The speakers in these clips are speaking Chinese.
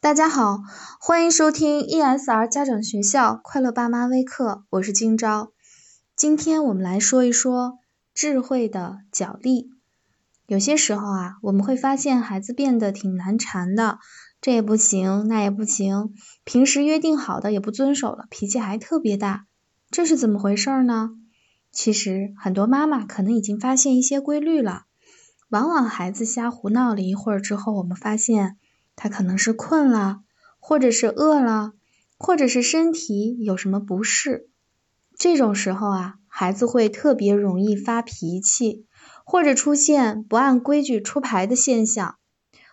大家好，欢迎收听 ESR 家长学校快乐爸妈微课，我是今朝。今天我们来说一说智慧的奖励。有些时候啊，我们会发现孩子变得挺难缠的，这也不行，那也不行，平时约定好的也不遵守了，脾气还特别大，这是怎么回事呢？其实很多妈妈可能已经发现一些规律了。往往孩子瞎胡闹了一会儿之后，我们发现他可能是困了，或者是饿了，或者是身体有什么不适。这种时候啊，孩子会特别容易发脾气，或者出现不按规矩出牌的现象。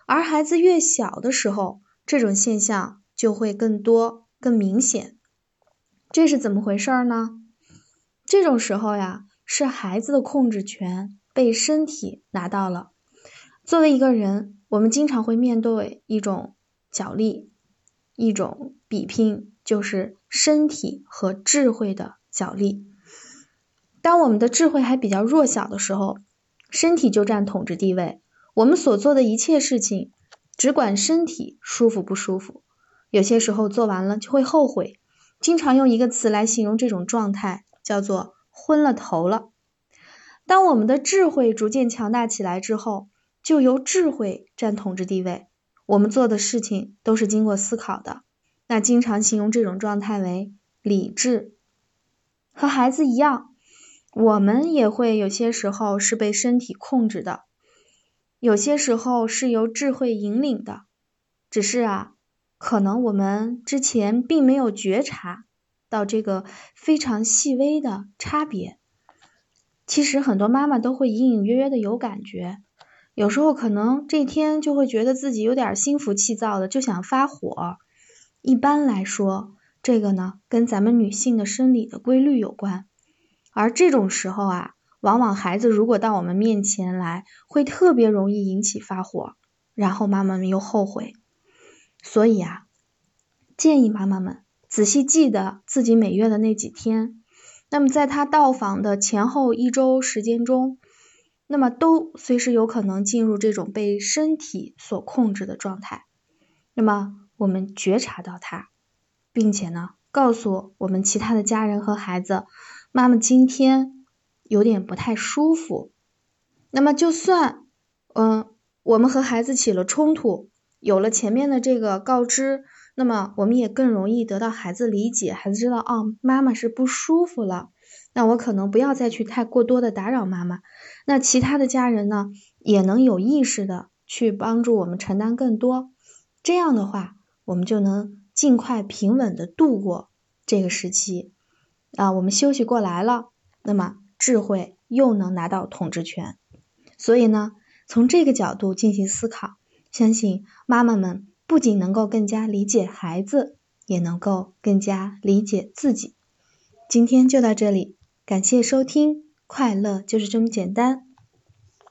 而孩子越小的时候，这种现象就会更多、更明显。这是怎么回事呢？这种时候呀，是孩子的控制权。被身体拿到了。作为一个人，我们经常会面对一种角力，一种比拼，就是身体和智慧的角力。当我们的智慧还比较弱小的时候，身体就占统治地位。我们所做的一切事情，只管身体舒服不舒服。有些时候做完了就会后悔。经常用一个词来形容这种状态，叫做昏了头了。当我们的智慧逐渐强大起来之后，就由智慧占统治地位。我们做的事情都是经过思考的。那经常形容这种状态为理智。和孩子一样，我们也会有些时候是被身体控制的，有些时候是由智慧引领的。只是啊，可能我们之前并没有觉察到这个非常细微的差别。其实很多妈妈都会隐隐约约的有感觉，有时候可能这天就会觉得自己有点心浮气躁的，就想发火。一般来说，这个呢跟咱们女性的生理的规律有关。而这种时候啊，往往孩子如果到我们面前来，会特别容易引起发火，然后妈妈们又后悔。所以啊，建议妈妈们仔细记得自己每月的那几天。那么在他到访的前后一周时间中，那么都随时有可能进入这种被身体所控制的状态。那么我们觉察到它，并且呢，告诉我们其他的家人和孩子，妈妈今天有点不太舒服。那么就算嗯，我们和孩子起了冲突，有了前面的这个告知。那么我们也更容易得到孩子理解，孩子知道哦，妈妈是不舒服了，那我可能不要再去太过多的打扰妈妈。那其他的家人呢，也能有意识的去帮助我们承担更多。这样的话，我们就能尽快平稳的度过这个时期啊。我们休息过来了，那么智慧又能拿到统治权。所以呢，从这个角度进行思考，相信妈妈们。不仅能够更加理解孩子，也能够更加理解自己。今天就到这里，感谢收听，快乐就是这么简单。